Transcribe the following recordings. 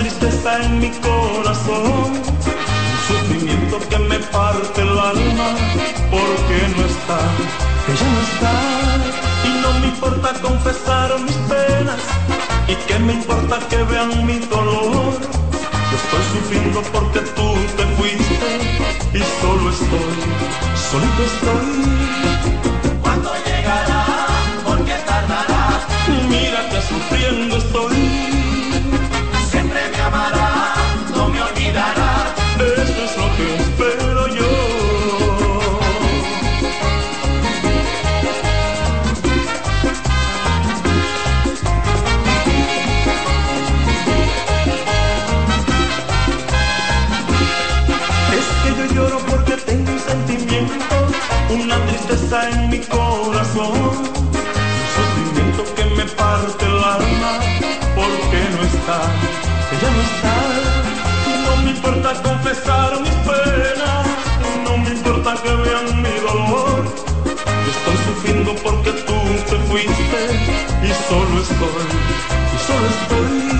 tristeza en mi corazón, un sufrimiento que me parte el alma, porque no está, ella no está, y no me importa confesar mis penas, y que me importa que vean mi dolor. Yo estoy sufriendo porque tú te fuiste y solo estoy, solito estoy. ¿Cuándo llegará? ¿Por qué tardará? Mira que sufriendo estoy. Tristeza en mi corazón, un sufrimiento que me parte el alma, porque no está, ella no está. No me importa confesar mis penas, no me importa que vean mi dolor. Estoy sufriendo porque tú te fuiste y solo estoy, y solo estoy.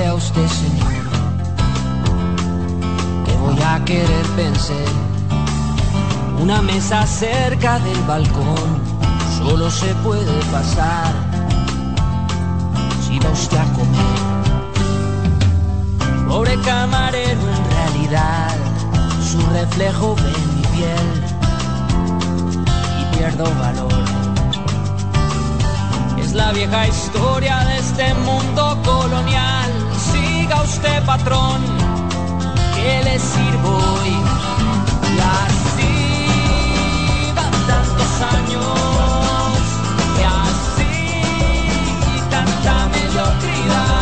a usted, señor, que voy a querer vencer. Una mesa cerca del balcón solo se puede pasar si va usted a comer. Pobre camarero, en realidad su reflejo ve mi piel y pierdo valor es la vieja historia de este mundo colonial. Oiga usted, patrón, que le sirvo hoy. Y así van tantos años, y así tanta mediocridad.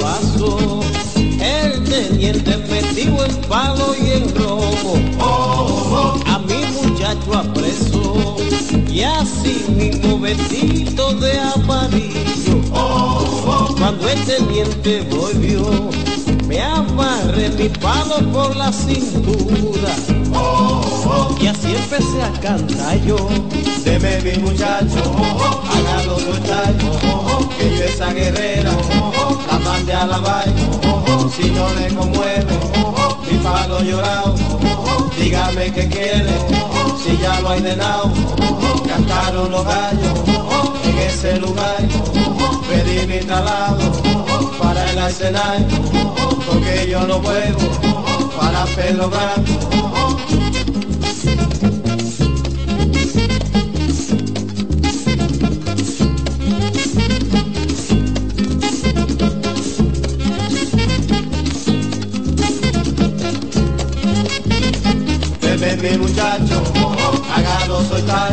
Pasó, el teniente metido en palo y en robo, a mi muchacho apresó, y así mismo vestido de amarillo, cuando el teniente volvió, me amarré mi palo por la cintura, y así empecé a cantar yo. Deme mi muchacho, hágalo soltar, que yo esa guerrera, mande a la vaina, si no le conmueve, mi palo llorado, dígame qué quiere, si ya lo hay de lado, cantaron los gallos, en ese lugar, pedí mi traslado, para el escenario, porque yo no vuelvo, para Pedro Blanco. Mi muchacho, hágalo soltar,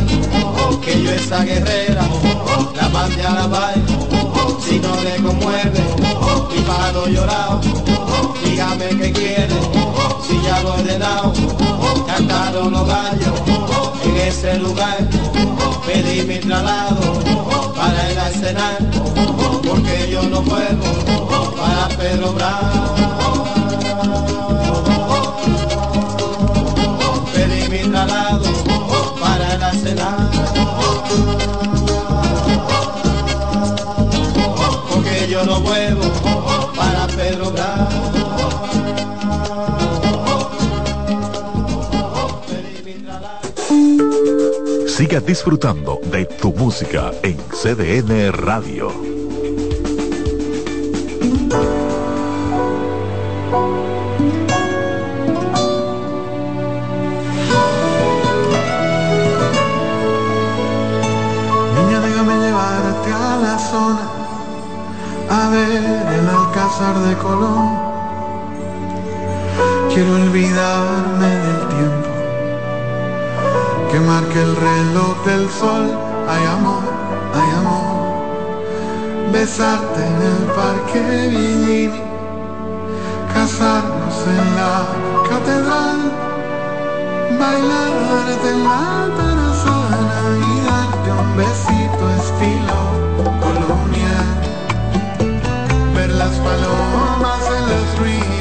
que yo esa guerrera, la mande a la vaina, si no le conmueve, mi palo llorado, dígame qué quiere, si ya lo he ordenado, cantaron los gallos, en ese lugar, pedí mi traslado, para el arsenal, porque yo no puedo, para Pedro Bravo. Mi traslado para la cena. Porque yo no vuelvo para Pedro Bravo. Siga disfrutando de tu música en CDN Radio. pasar de Colón. Quiero olvidarme del tiempo que marca el reloj del sol. Hay amor, hay amor. Besarte en el parque Villini, casarnos en la catedral, bailarte en la tarazana y darte un besito estilo. my low, my three.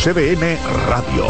CBN Radio.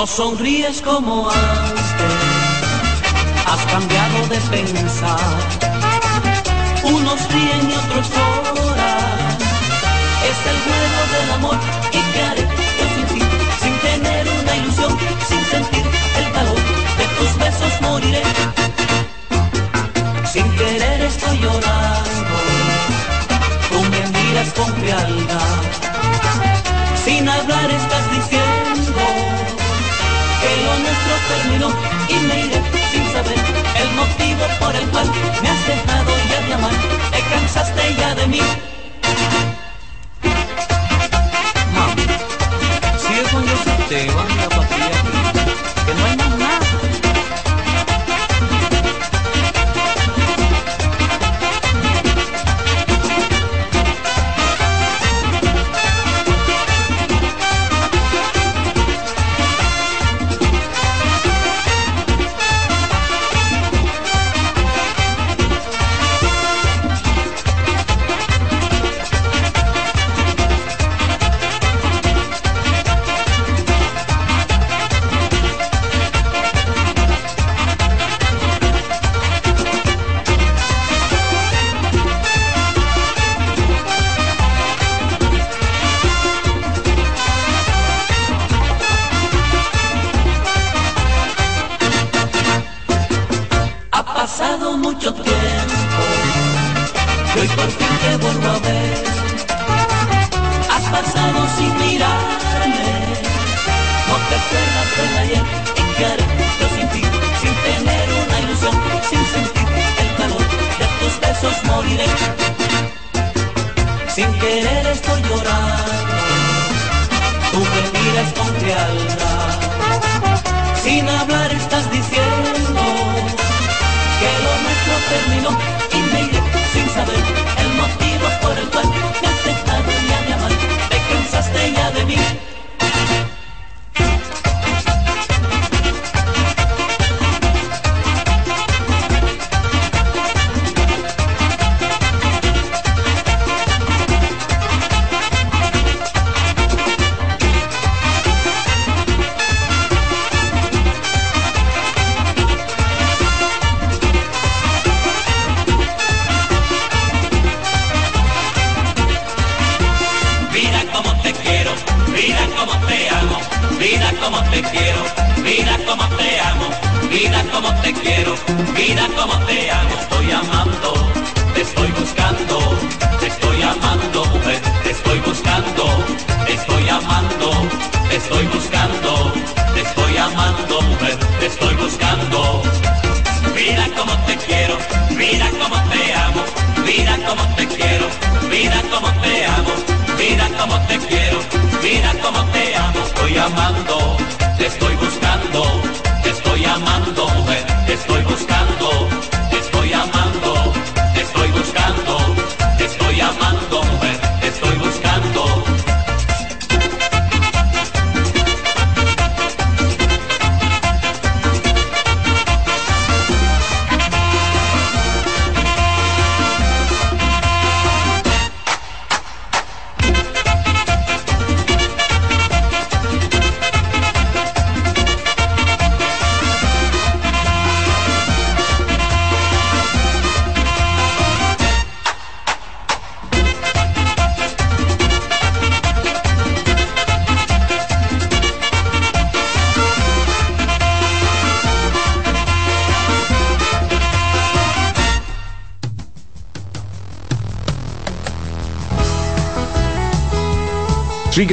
No sonríes como antes, has cambiado de pensar. Unos ríen y otros lloran. Es el juego del amor y qué haré yo sin ti, sin tener una ilusión, sin sentir el calor de tus besos moriré. Sin querer estoy llorando, tú me miras con frialdad. Sin hablar estás diciendo terminó y me iré sin saber el motivo por el cual me has dejado ya de amar, te cansaste ya de mí.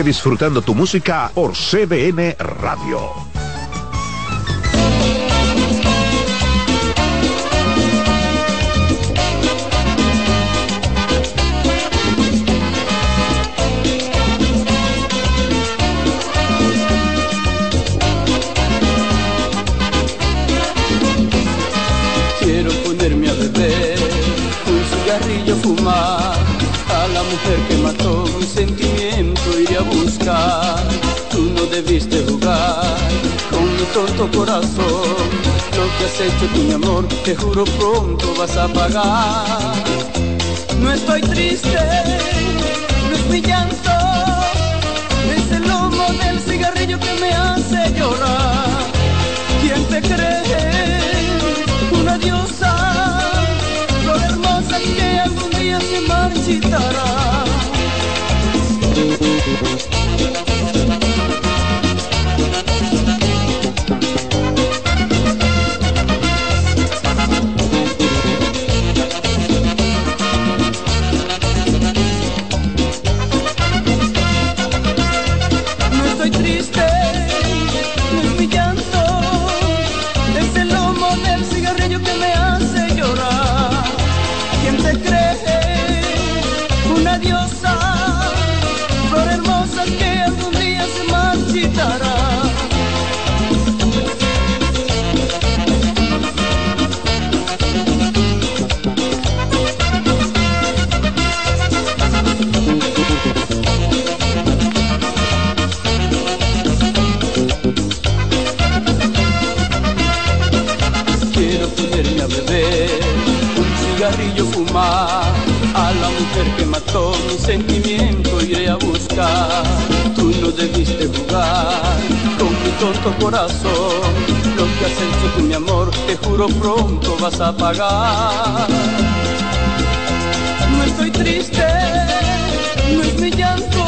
Disfrutando tu música por CBN Radio. Tonto corazón, lo que has hecho tú mi amor, te juro pronto vas a pagar. No estoy triste, no es mi llanto, es el humo del cigarrillo que me hace llorar. ¿Quién te cree? Una diosa, flor hermosa que algún día se marchitará. Lo que has hecho tú mi amor, te juro pronto vas a pagar. No estoy triste, no es mi llanto,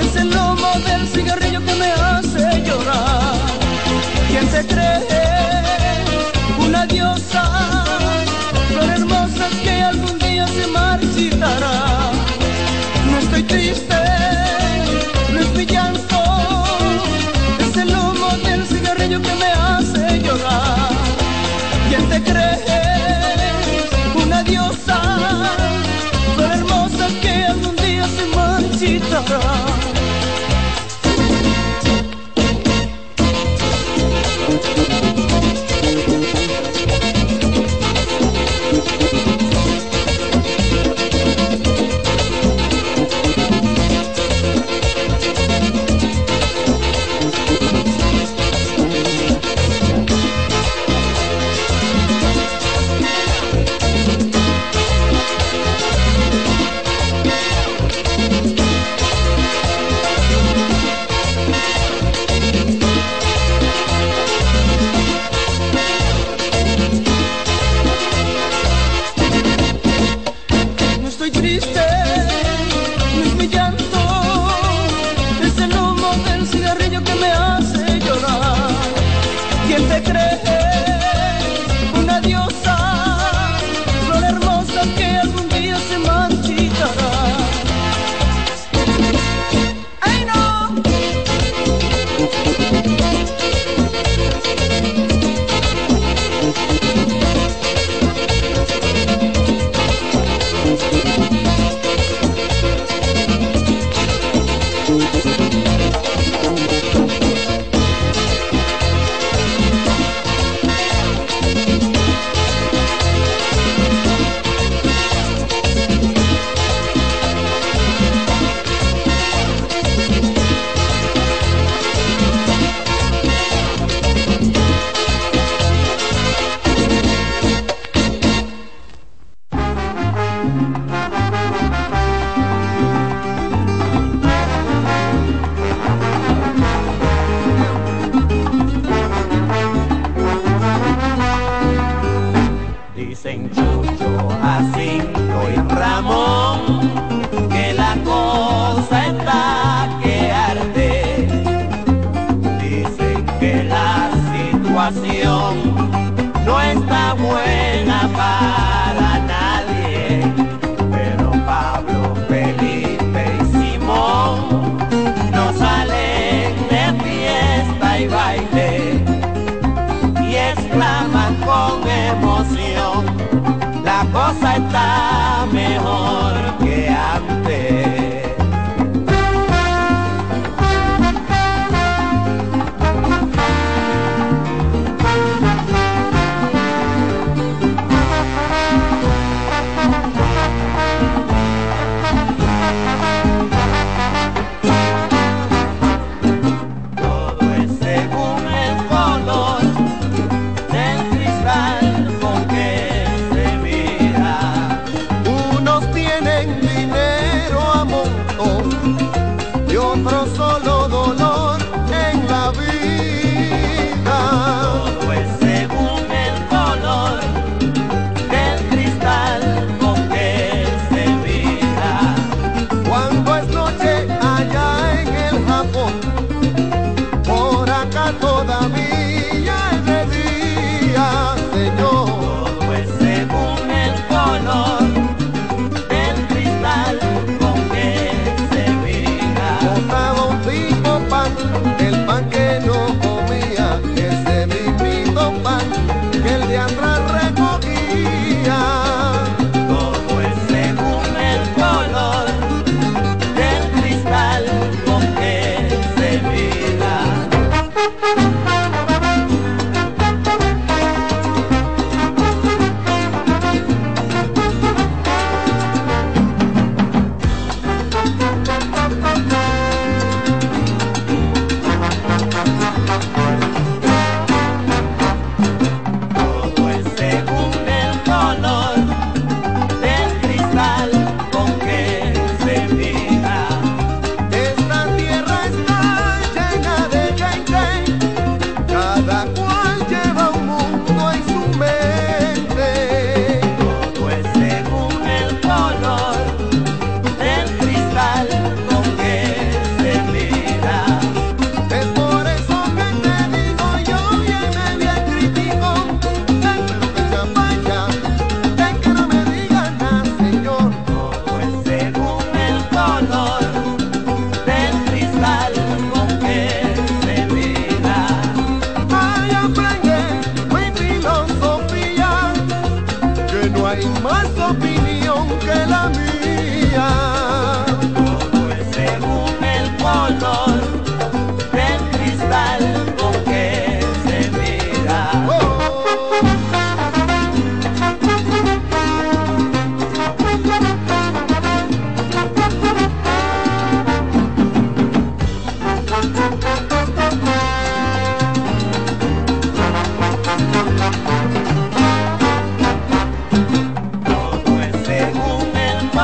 es el humo del cigarrillo que me hace llorar. ¿Quién te cree? Una diosa, flor hermosa que algún día se marchitará. Que me hace llorar. ¿Quién te cree? Una diosa, flor hermosa que algún día se marchitará.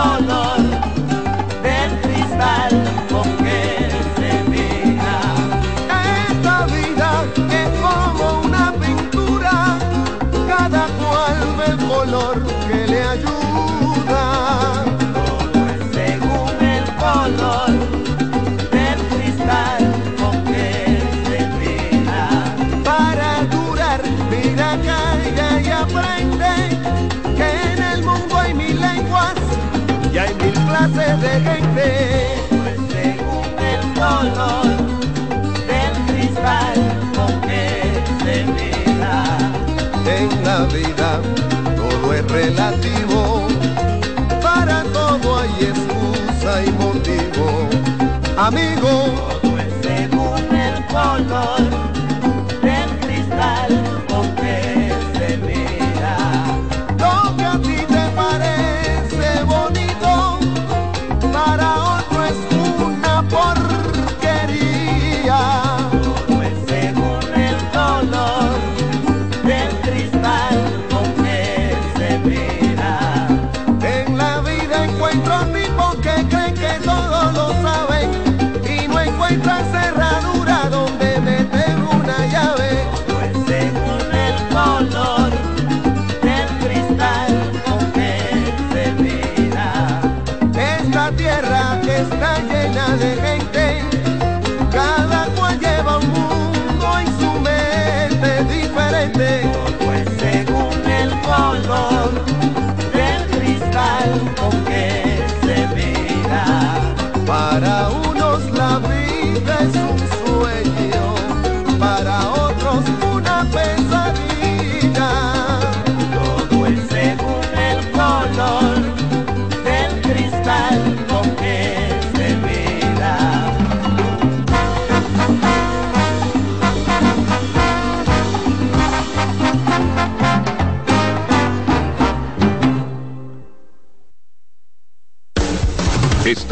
no. todo es relativo, para todo hay excusa y motivo. Amigo, todo es según el color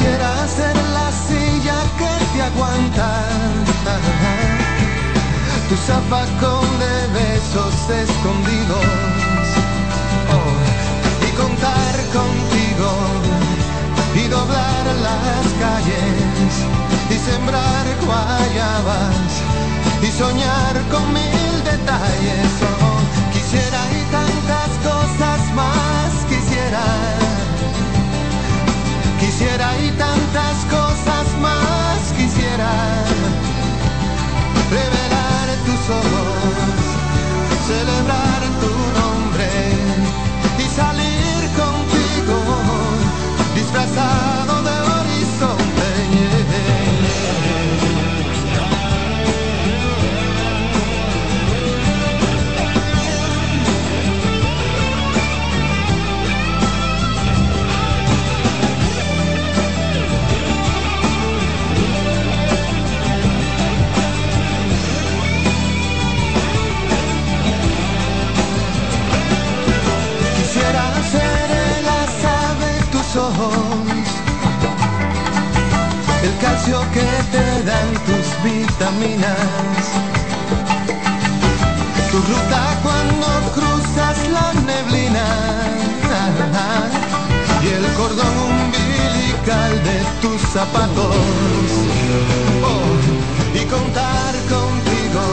Quisiera ser la silla que te aguanta, tu zafacón de besos escondidos oh, y contar contigo y doblar las calles y sembrar guayabas y soñar con mil detalles. Oh, quisiera y tantas cosas más quisiera. Quisiera y tantas cosas más quisiera. Revelar tus ojos, celebrar tu nombre y salir contigo disfrazado el calcio que te dan tus vitaminas, tu ruta cuando cruzas la neblina. Y el cordón umbilical de tus zapatos. Oh, y contar contigo.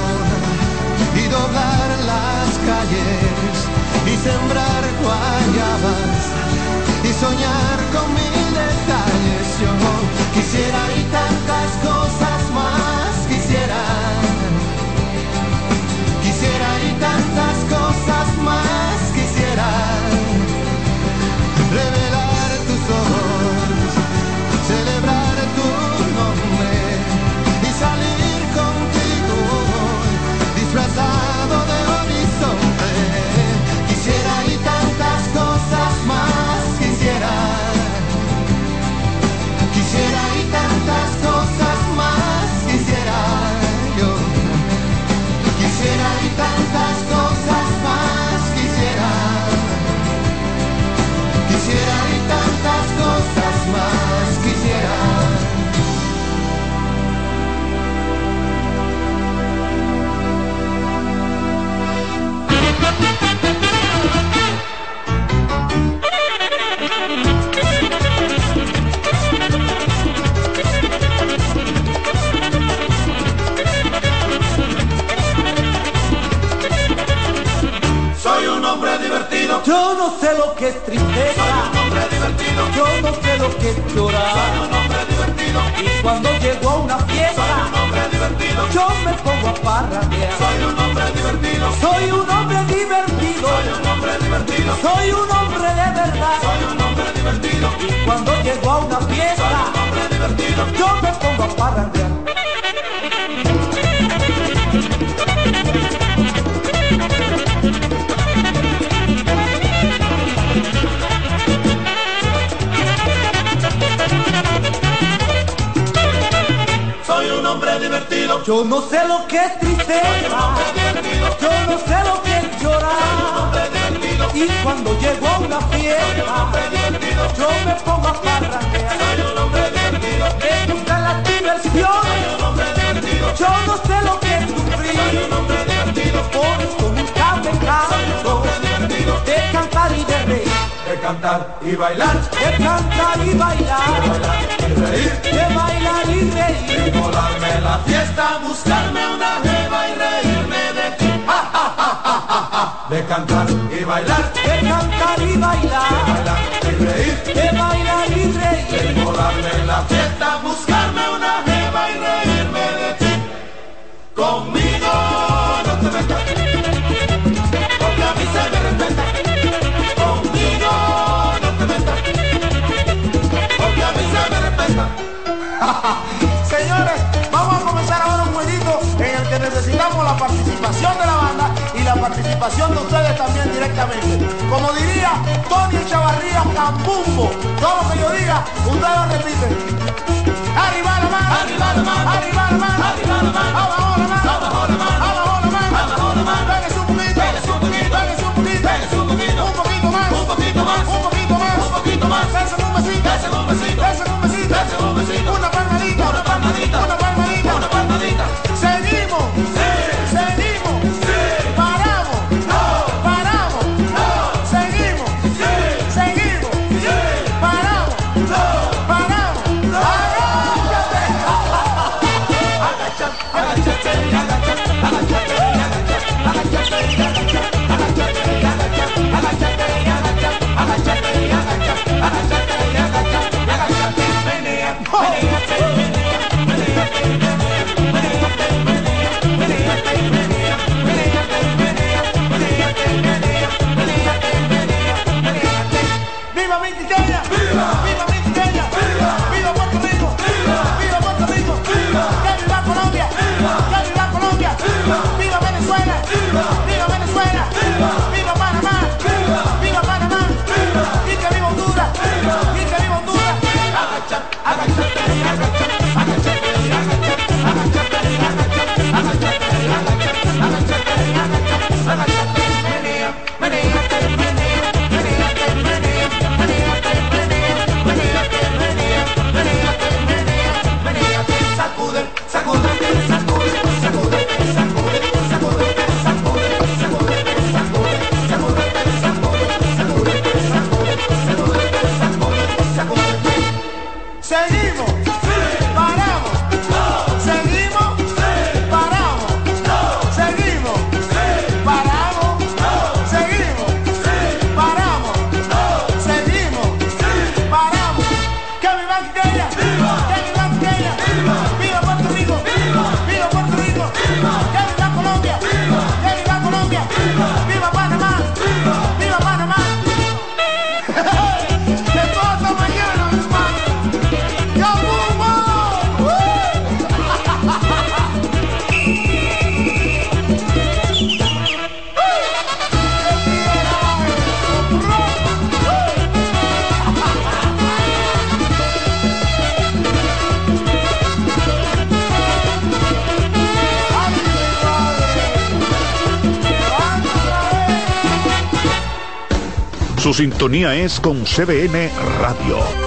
Y doblar las calles. Y sembrar guayabas soñar con mil detalles. Yo quisiera y tantas cosas Yo no sé lo que es tristeza. Soy un hombre divertido. Yo no sé lo que es llorar. Soy un hombre divertido. Y cuando llego a una fiesta, Soy un hombre divertido. yo me pongo a parrandear. Soy un hombre divertido. Soy un hombre divertido. Soy un hombre de verdad. Soy un hombre divertido. Y cuando llego a una fiesta, soy un hombre divertido. Yo me pongo a parrandear. Divertido. Yo no sé lo que es tristeza. Yo no sé lo que es llorar. Y cuando llego a una fiesta, yo me pongo a parrandear. Me gustan las diversiones. Yo no sé lo que es sufrir. Cantar y bailar. De cantar y bailar. Y reír. De bailar y reír. Y volarme la fiesta, buscarme una jeva y reírme de ti. Ja, ja, ja. De cantar y bailar. De cantar y bailar. Bailar y reír. De bailar y reír. Y volarme la fiesta, buscarme una jeva y reírme de ti. Conmigo participación de la banda y la participación de ustedes también directamente. Como diría Tony Chavarría Campumbo, todo lo que yo diga, ustedes lo repiten. Arriba la mano, Arriba la mano. arriba la mano, Arriba la mano. abajo la mano, Abajo la mano. abajo la mano, Abajo la mano. Pégase un poquito, Pégase un poquito. pégase un poquito, Pégase un poquito. un poquito más, Un poquito más. un poquito más, Un poquito más. Desen un besito, desen un besito, sintonía es con CBN Radio.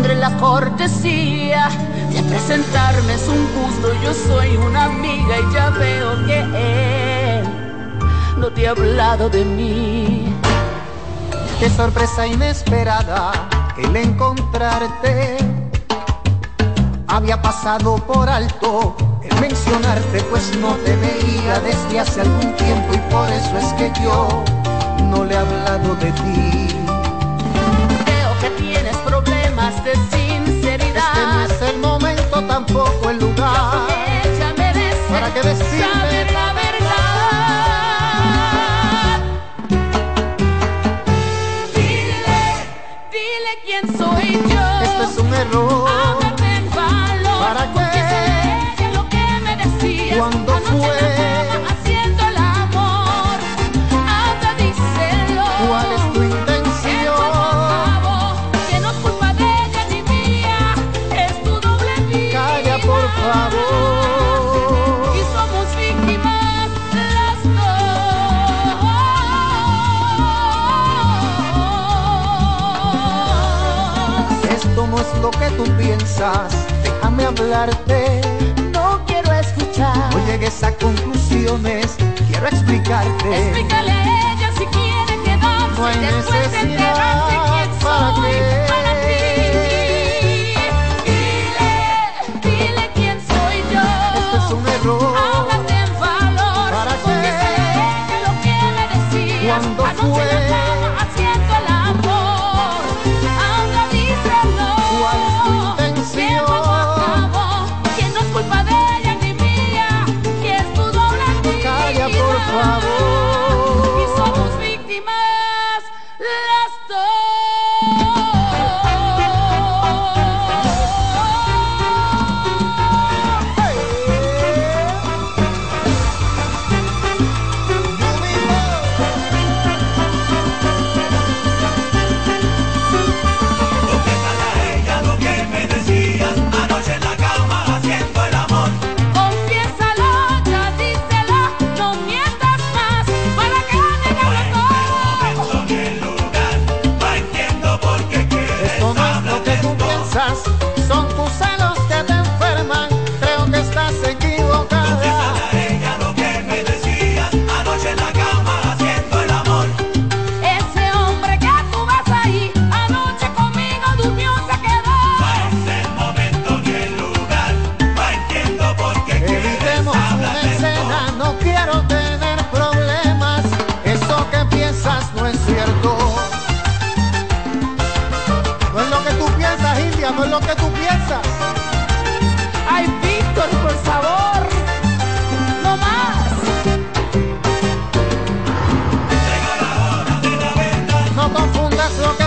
tendré la cortesía de presentarme, es un gusto, yo soy una amiga y ya veo que él no te ha hablado de mí. Qué sorpresa inesperada el encontrarte. Había pasado por alto el mencionarte, pues no te veía desde hace algún tiempo y por eso es que yo no le he hablado de ti. que ves. déjame hablarte. No quiero escuchar. No llegues a conclusiones, quiero explicarte. Explícale a ella si quiere quedarse. No hay quién soy. abrazo.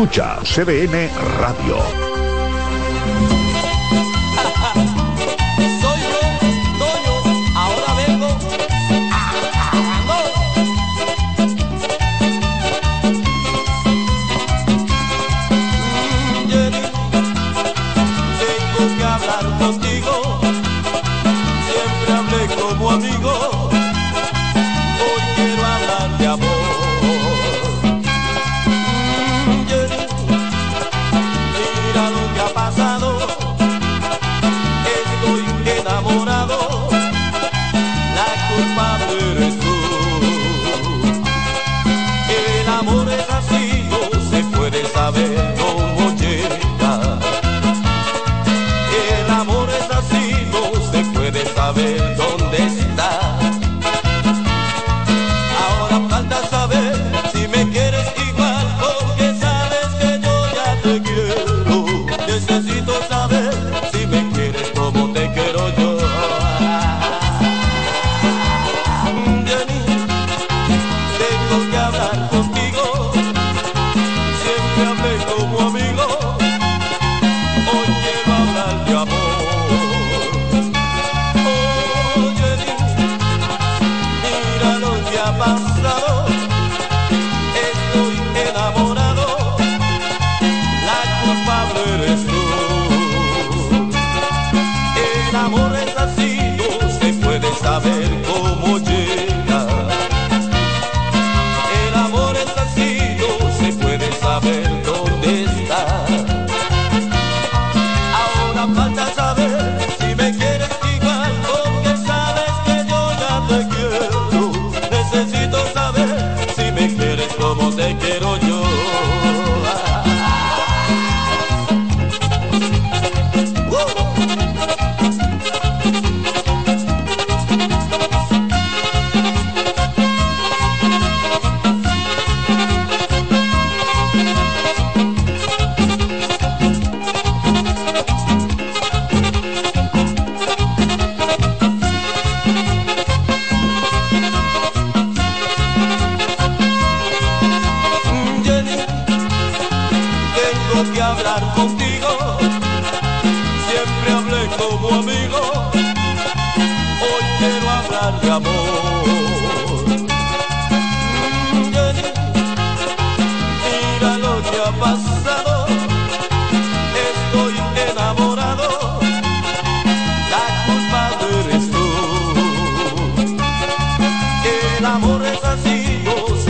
Escucha CBN Radio. amor es así.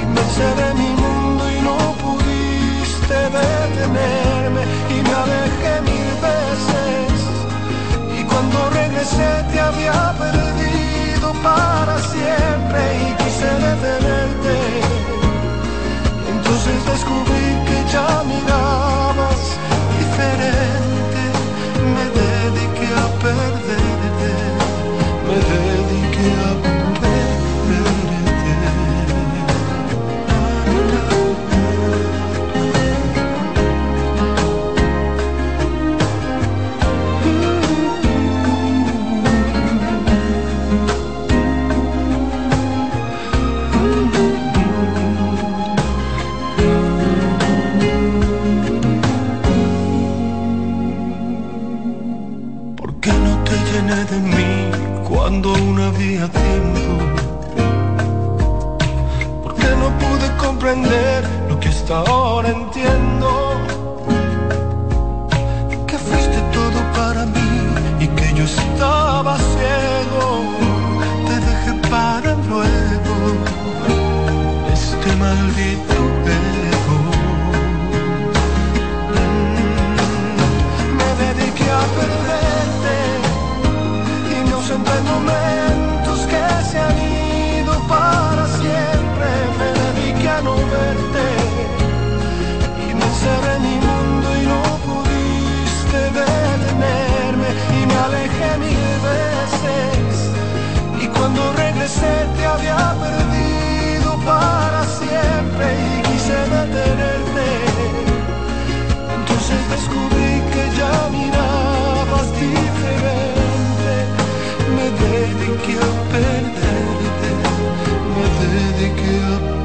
y me cerré mi mundo y no pudiste detenerme y me alejé mil veces. Y cuando regresé te había perdido para siempre y quise detenerte. Entonces descubrí que ya miraba Porque no pude comprender lo que hasta ahora entiendo. Que fuiste todo para mí y que yo estaba ciego. se te había perdido para siempre y quise detenerte. Entonces descubrí que ya mirabas diferente. Me dediqué a perderte, me dediqué a perderte.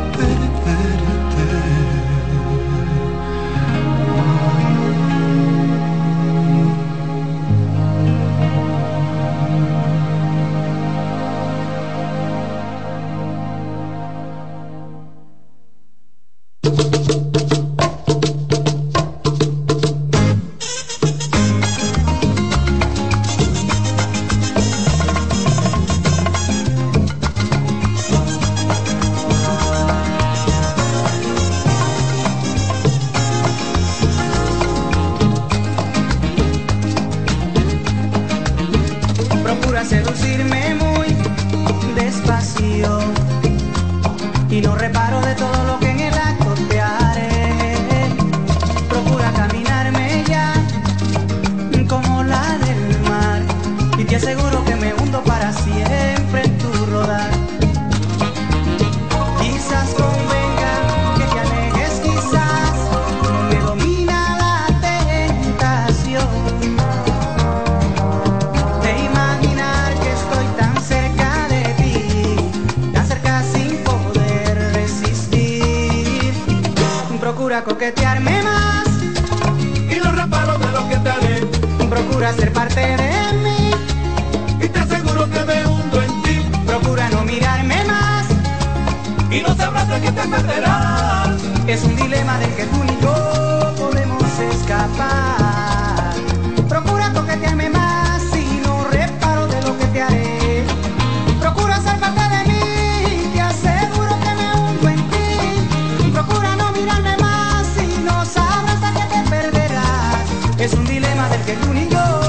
que el único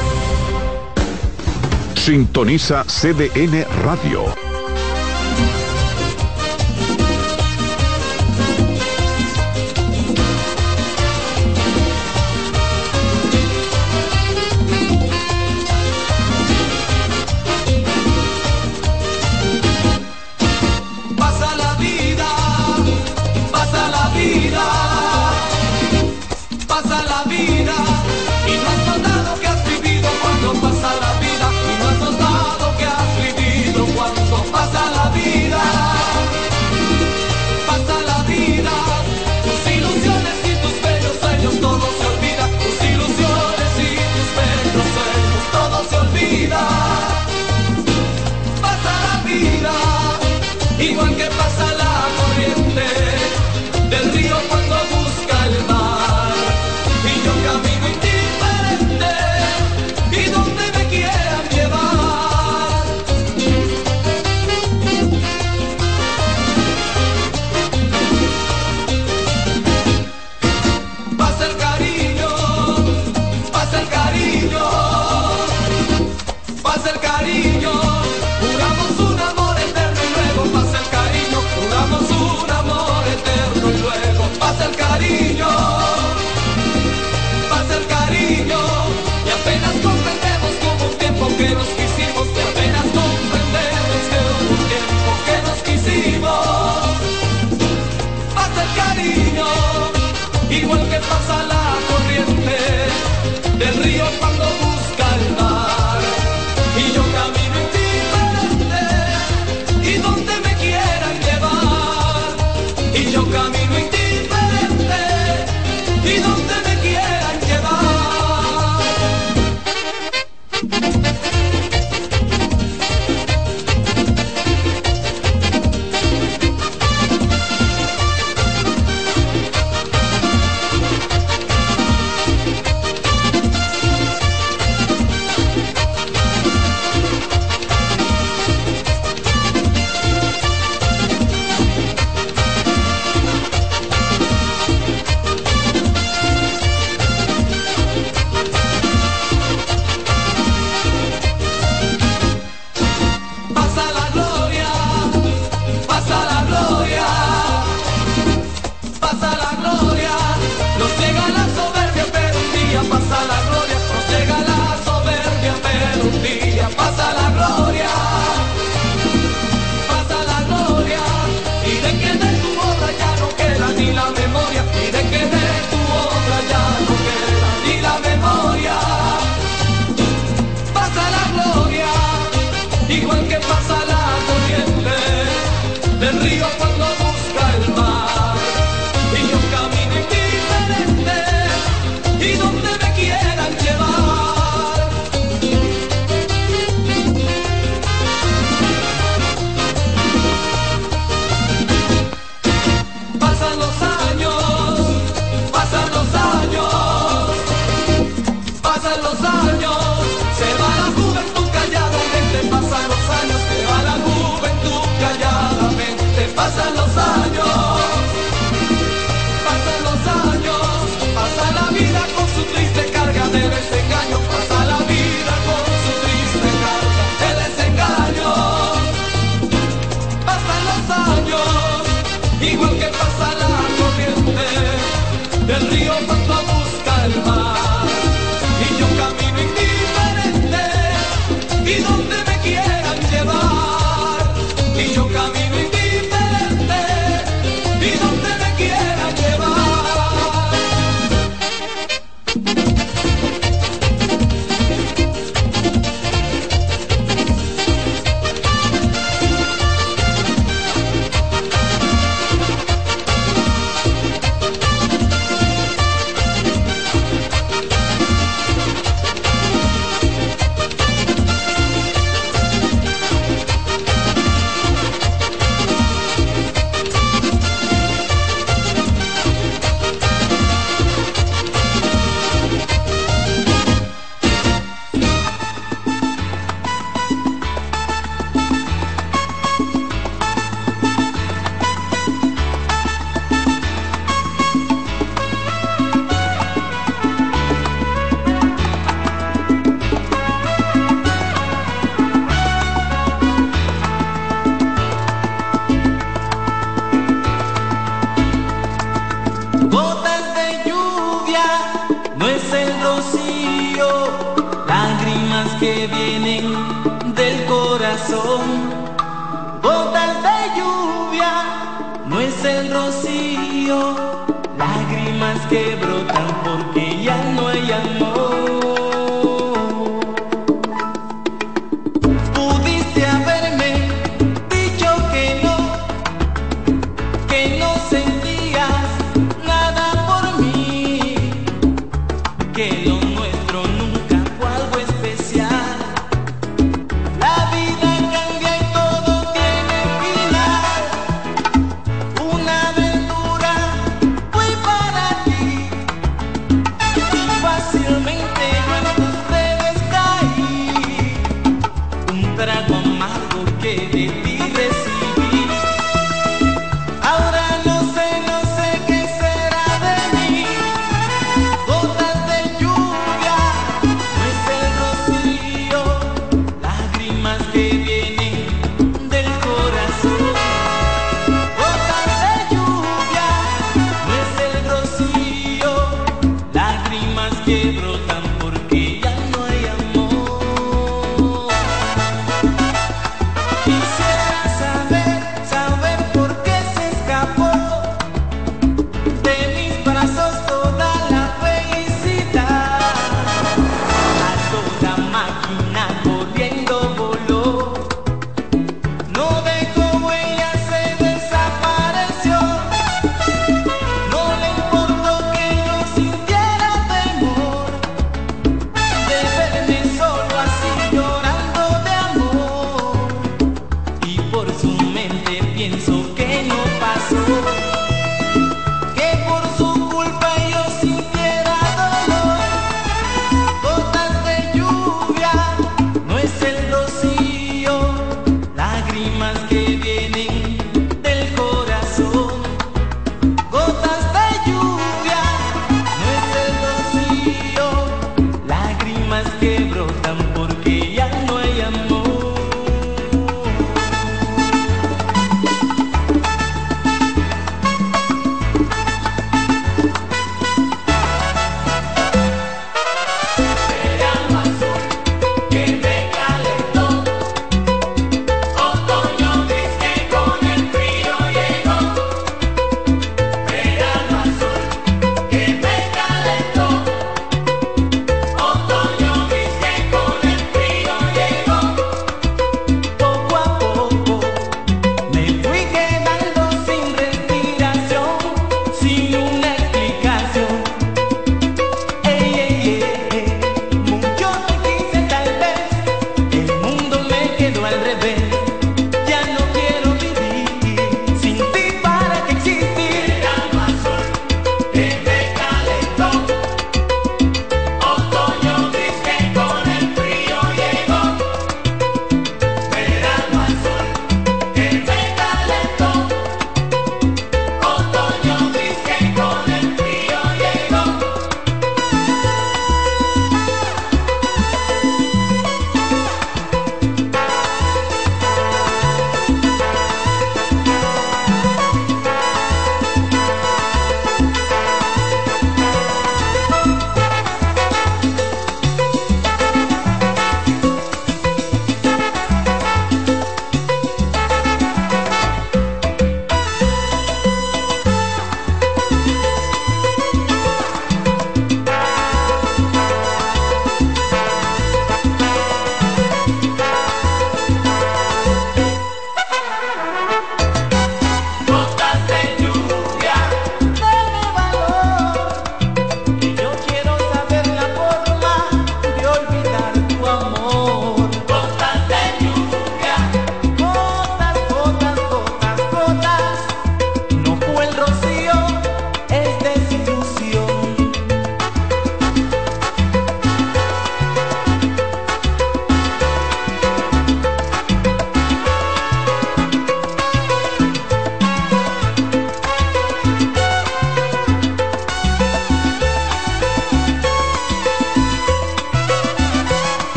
Sintoniza CDN Radio.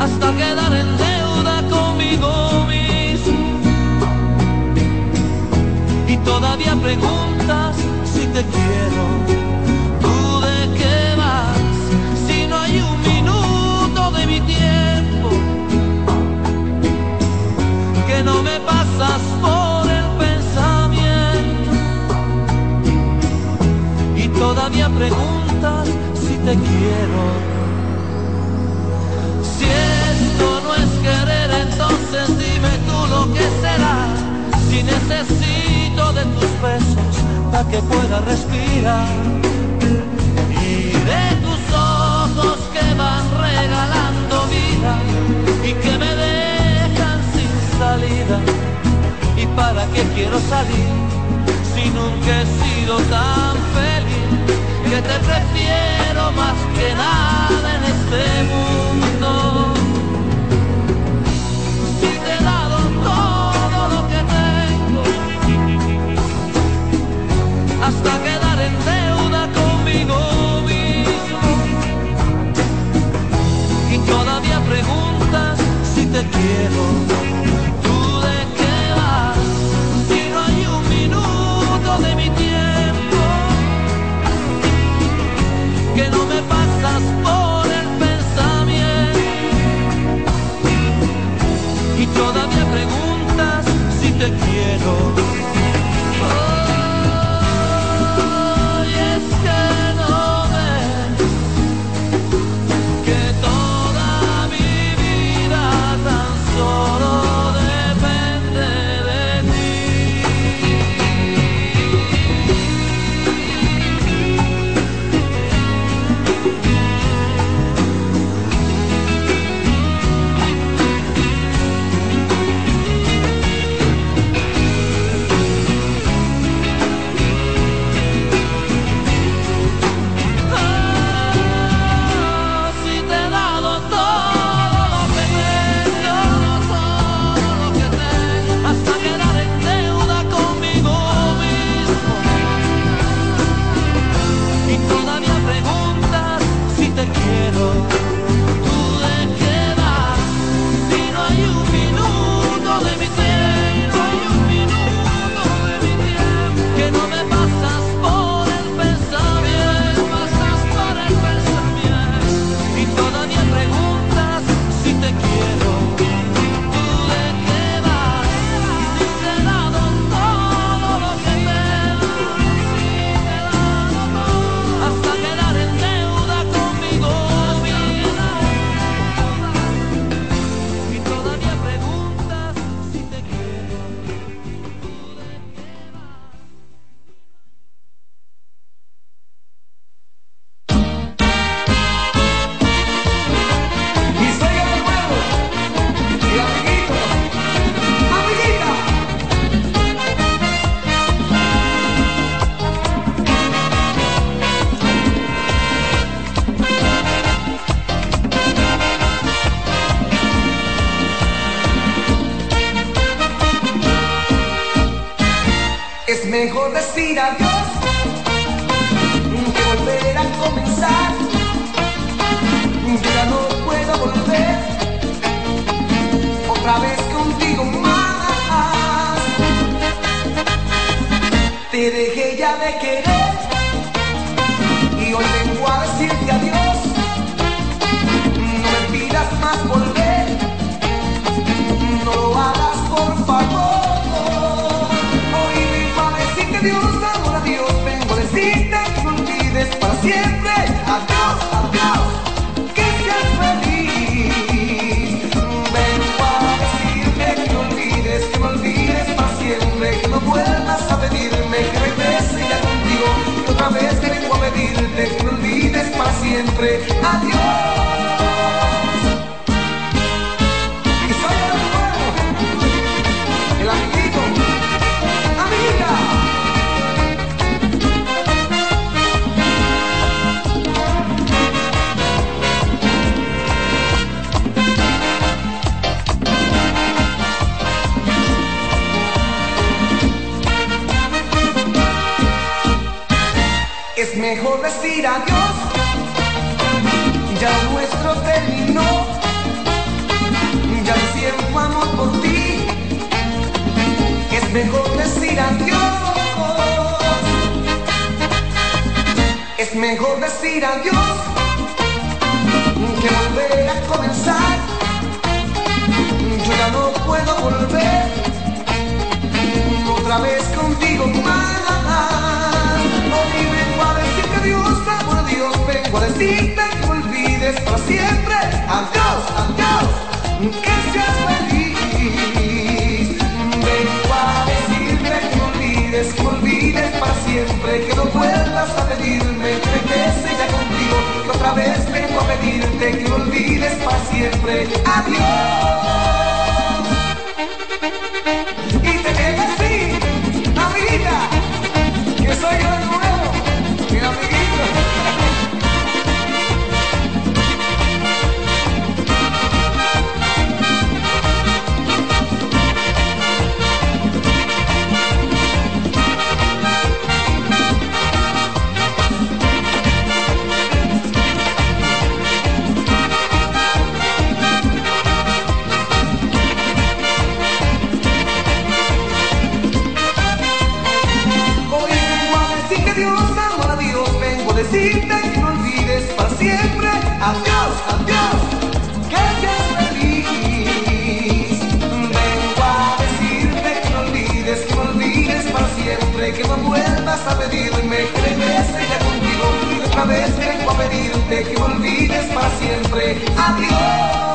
hasta quedar en deuda conmigo mismo. Y todavía preguntas si te quiero. adiós, adiós, vengo a decirte que no olvides para siempre. Adiós, adiós, que seas feliz. Vengo a decirte que no olvides, que no olvides para siempre, que no vuelvas a pedirme que regrese ya contigo. Que otra vez te vengo a pedirte que no olvides para siempre. Adiós. Mejor decir adiós, ya nuestro terminó, ya siento amor por ti. Es mejor decir adiós, es mejor decir adiós, que volver a comenzar. Yo ya no puedo volver otra vez contigo más. A decirte que olvides para siempre. Adiós, adiós, que seas feliz. Vengo a decirte que olvides, que olvides para siempre, que no vuelvas a pedirme que regrese ya contigo, que otra vez vengo a pedirte que olvides para siempre. Adiós. Pedirte que olvides para siempre. Adiós.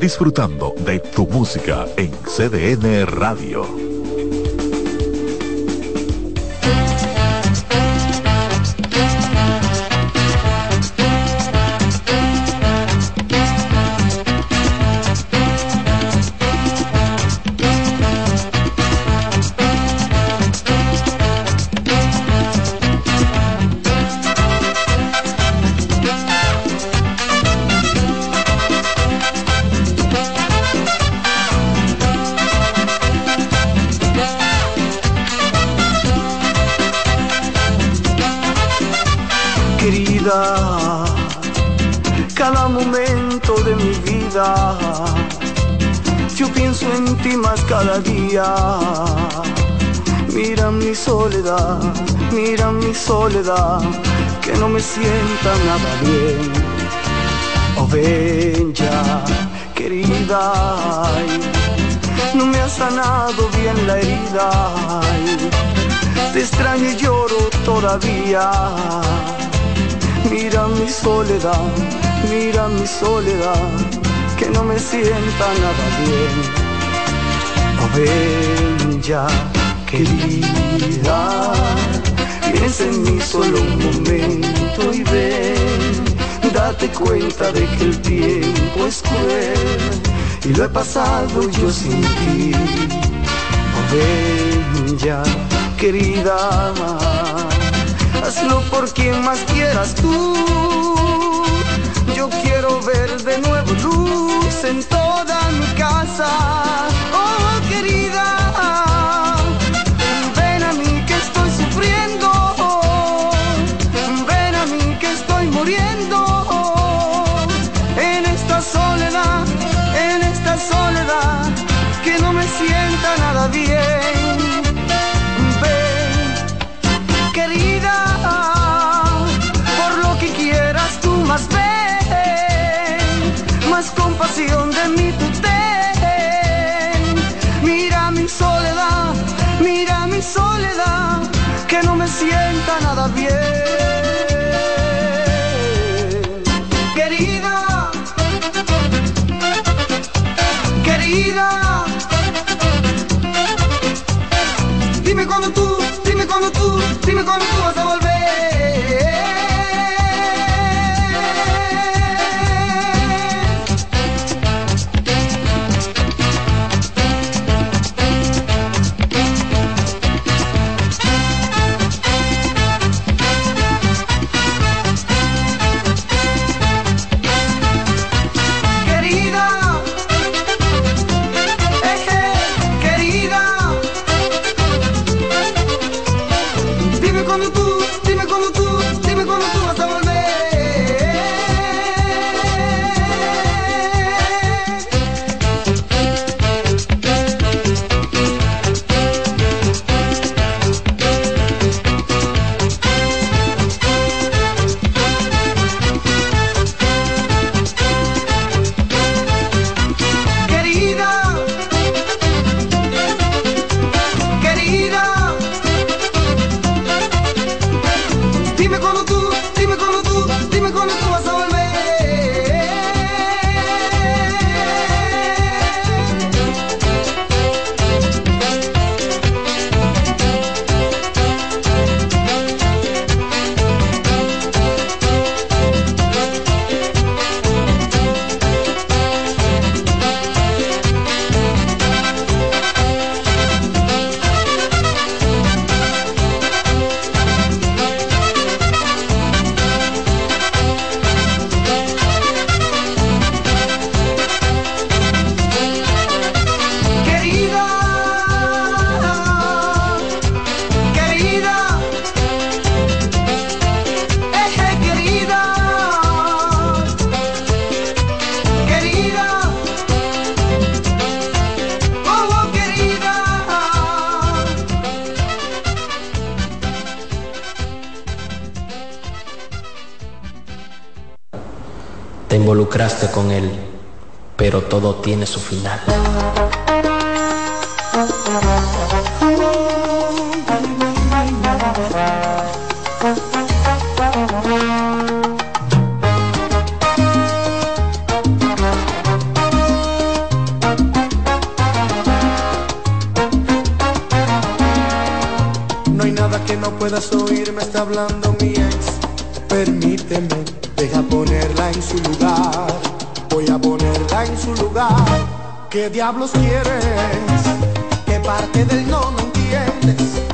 Disfrutando de tu música en CDN Radio. Momento de mi vida, yo pienso en ti más cada día. Mira mi soledad, mira mi soledad, que no me sienta nada bien. Oh, ven ya, querida, no me ha sanado bien la herida. te extraño y lloro todavía. Mira mi soledad, mira mi soledad, que no me sienta nada bien. Oh, ven ya, querida, piensa en mí solo un momento y ven, date cuenta de que el tiempo es cruel y lo he pasado yo sin ti. Oh, ven ya, querida, hazlo por quien más quieras tú. Quiero ver de nuevo luz en toda mi casa. Oh, querida, ven a mí que estoy sufriendo. Ven a mí que estoy muriendo. En esta soledad, en esta soledad, que no me sienta nada bien. De mí tú. Mira mi soledad, mira mi soledad, que no me sienta nada bien. Querida, querida. Dime cuando tú, dime cuando tú, dime cuando tú involucraste con él, pero todo tiene su final. No hay nada que no puedas oír, me está hablando mi ex. Permíteme, ¿Qué diablos quieres? ¿Qué parte del no no entiendes?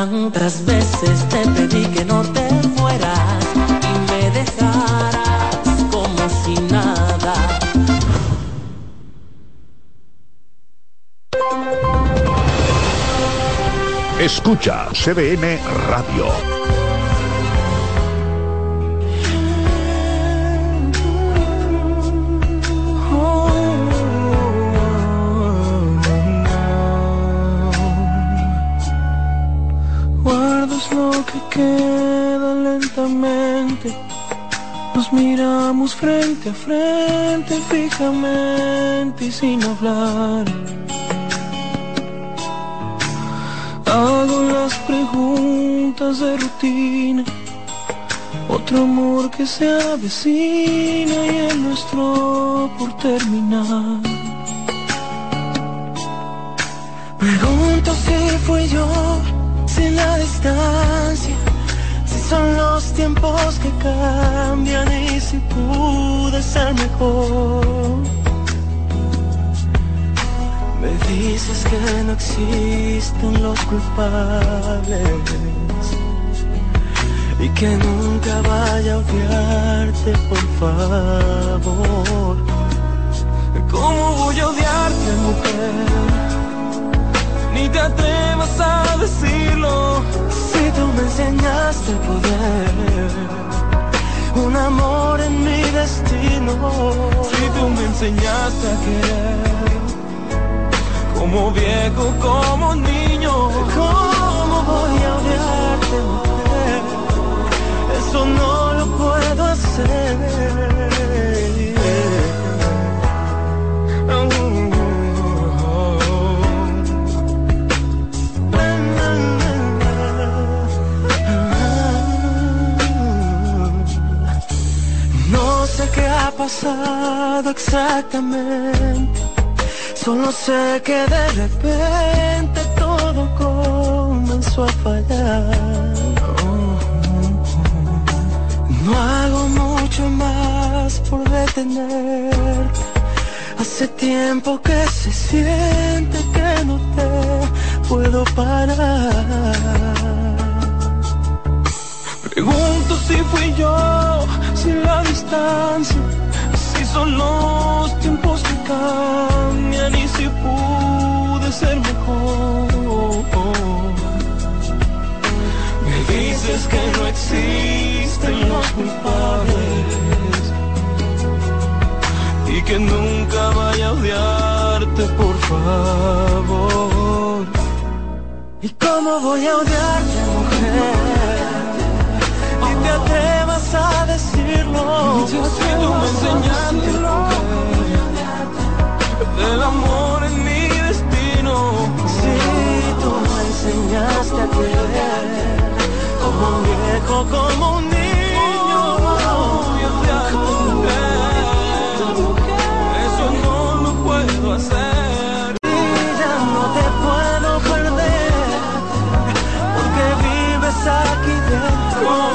Tantas veces te pedí que no te fueras y me dejaras como si nada. Escucha CBN Radio. Que queda lentamente. Nos miramos frente a frente, fijamente y sin hablar. Hago las preguntas de rutina. Otro amor que se avecina y el nuestro por terminar. Pregunto si fui yo, si la distancia, si son los tiempos que cambian y si pude ser mejor. Me dices que no existen los culpables y que nunca vaya a odiarte, por favor. ¿Cómo voy a odiarte, mujer? Ni te atrevas a decirlo. Si tú me enseñaste poder Un amor en mi destino. Si tú me enseñaste a querer Como viejo, como niño. ¿Cómo voy a odiarte? Eso no lo puedo hacer pasado exactamente. Solo sé que de repente todo comenzó a fallar. No hago mucho más por detener. Hace tiempo que se siente que no te puedo parar. Pregunto si fui yo, si la distancia, son los tiempos que cambian y si pude ser mejor. Me dices que no existen los culpables y que nunca vaya a odiarte, por favor. ¿Y cómo voy a odiarte, mujer? Ni te atrevas a decirlo. Si tú me enseñaste del amor en mi destino. Si tú me enseñaste a querer como un viejo, como un niño. voy a odiarte, Eso no lo puedo hacer. Y ya no te puedo perder porque vives aquí dentro.